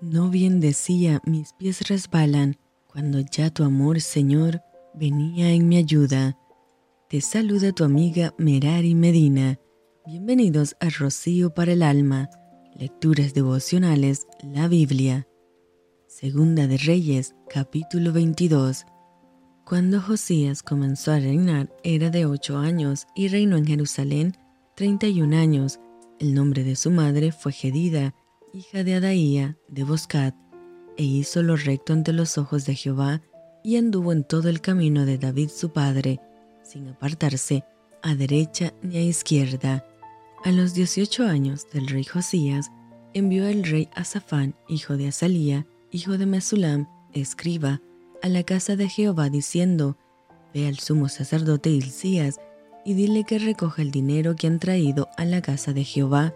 No bien decía, mis pies resbalan, cuando ya tu amor, Señor, venía en mi ayuda. Te saluda tu amiga Merari Medina. Bienvenidos a Rocío para el Alma, Lecturas Devocionales, la Biblia. Segunda de Reyes, capítulo 22. Cuando Josías comenzó a reinar era de ocho años y reinó en Jerusalén treinta y un años. El nombre de su madre fue Gedida, hija de Adaía de Boscat, e hizo lo recto ante los ojos de Jehová y anduvo en todo el camino de David su padre, sin apartarse a derecha ni a izquierda. A los dieciocho años del rey Josías, envió el rey Asafán, hijo de Asalía, hijo de Mesulam, escriba, a la casa de Jehová diciendo, Ve al sumo sacerdote Hilcías y dile que recoja el dinero que han traído a la casa de Jehová,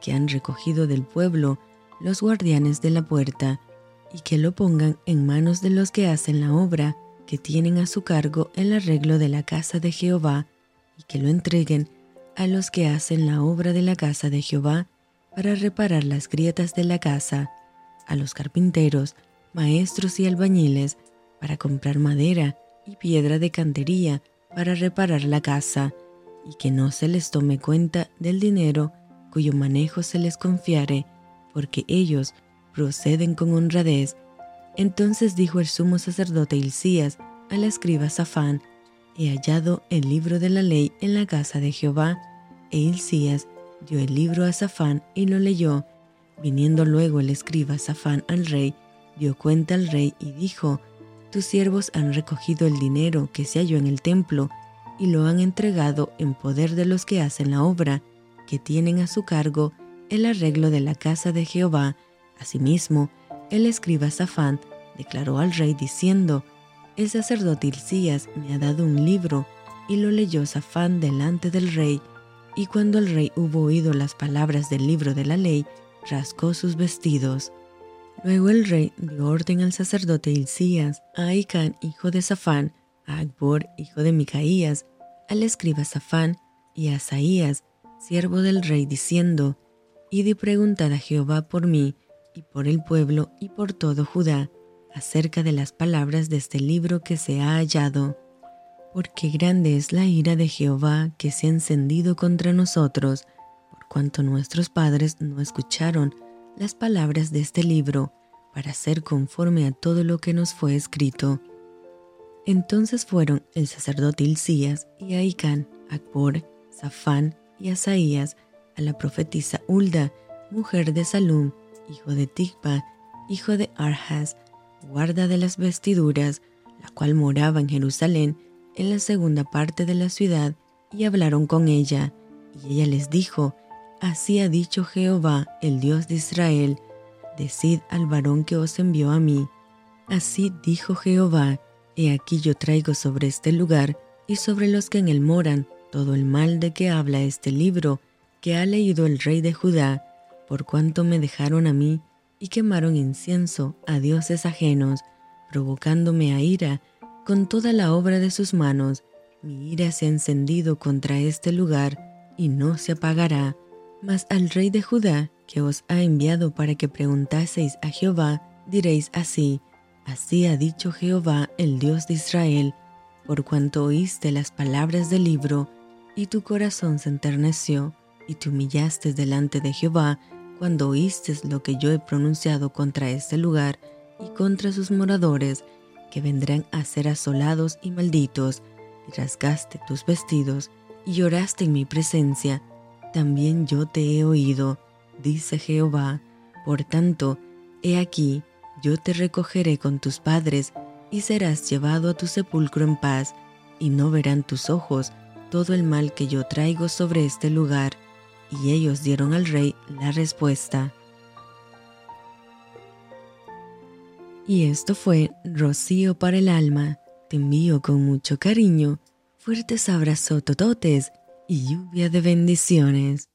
que han recogido del pueblo los guardianes de la puerta, y que lo pongan en manos de los que hacen la obra, que tienen a su cargo el arreglo de la casa de Jehová, y que lo entreguen a los que hacen la obra de la casa de Jehová para reparar las grietas de la casa, a los carpinteros, maestros y albañiles, para comprar madera y piedra de cantería para reparar la casa, y que no se les tome cuenta del dinero cuyo manejo se les confiare, porque ellos proceden con honradez. Entonces dijo el sumo sacerdote Hilcías al escriba Safán, He hallado el libro de la ley en la casa de Jehová. E Hilcías dio el libro a Safán y lo leyó. Viniendo luego el escriba Safán al rey, dio cuenta al rey y dijo, tus siervos han recogido el dinero que se halló en el templo y lo han entregado en poder de los que hacen la obra, que tienen a su cargo el arreglo de la casa de Jehová. Asimismo, el escriba Safán declaró al rey diciendo, El sacerdote Hilcías me ha dado un libro, y lo leyó Safán delante del rey, y cuando el rey hubo oído las palabras del libro de la ley, rascó sus vestidos. Luego el rey dio orden al sacerdote Hilcías, a Aicán, hijo de Safán, a Agbor, hijo de Micaías, al escriba Safán y a Asaías, siervo del rey, diciendo, Id y preguntad a Jehová por mí, y por el pueblo, y por todo Judá, acerca de las palabras de este libro que se ha hallado. Porque grande es la ira de Jehová que se ha encendido contra nosotros, por cuanto nuestros padres no escucharon las palabras de este libro para ser conforme a todo lo que nos fue escrito. Entonces fueron el sacerdote Hilcías y Aicán, Akbor, Safán y Asaías a la profetisa Hulda, mujer de Salum, hijo de Tigba, hijo de Arhas, guarda de las vestiduras, la cual moraba en Jerusalén, en la segunda parte de la ciudad, y hablaron con ella. Y ella les dijo, Así ha dicho Jehová, el Dios de Israel, decid al varón que os envió a mí. Así dijo Jehová, he aquí yo traigo sobre este lugar y sobre los que en él moran todo el mal de que habla este libro que ha leído el rey de Judá, por cuanto me dejaron a mí y quemaron incienso a dioses ajenos, provocándome a ira con toda la obra de sus manos. Mi ira se ha encendido contra este lugar y no se apagará mas al rey de Judá, que os ha enviado para que preguntaseis a Jehová, diréis así, Así ha dicho Jehová, el Dios de Israel, por cuanto oíste las palabras del libro, y tu corazón se enterneció, y te humillaste delante de Jehová, cuando oíste lo que yo he pronunciado contra este lugar y contra sus moradores, que vendrán a ser asolados y malditos, y rasgaste tus vestidos, y lloraste en mi presencia, también yo te he oído, dice Jehová. Por tanto, he aquí, yo te recogeré con tus padres, y serás llevado a tu sepulcro en paz, y no verán tus ojos todo el mal que yo traigo sobre este lugar. Y ellos dieron al rey la respuesta. Y esto fue Rocío para el alma. Te envío con mucho cariño, fuertes abrazos tototes y lluvia de bendiciones.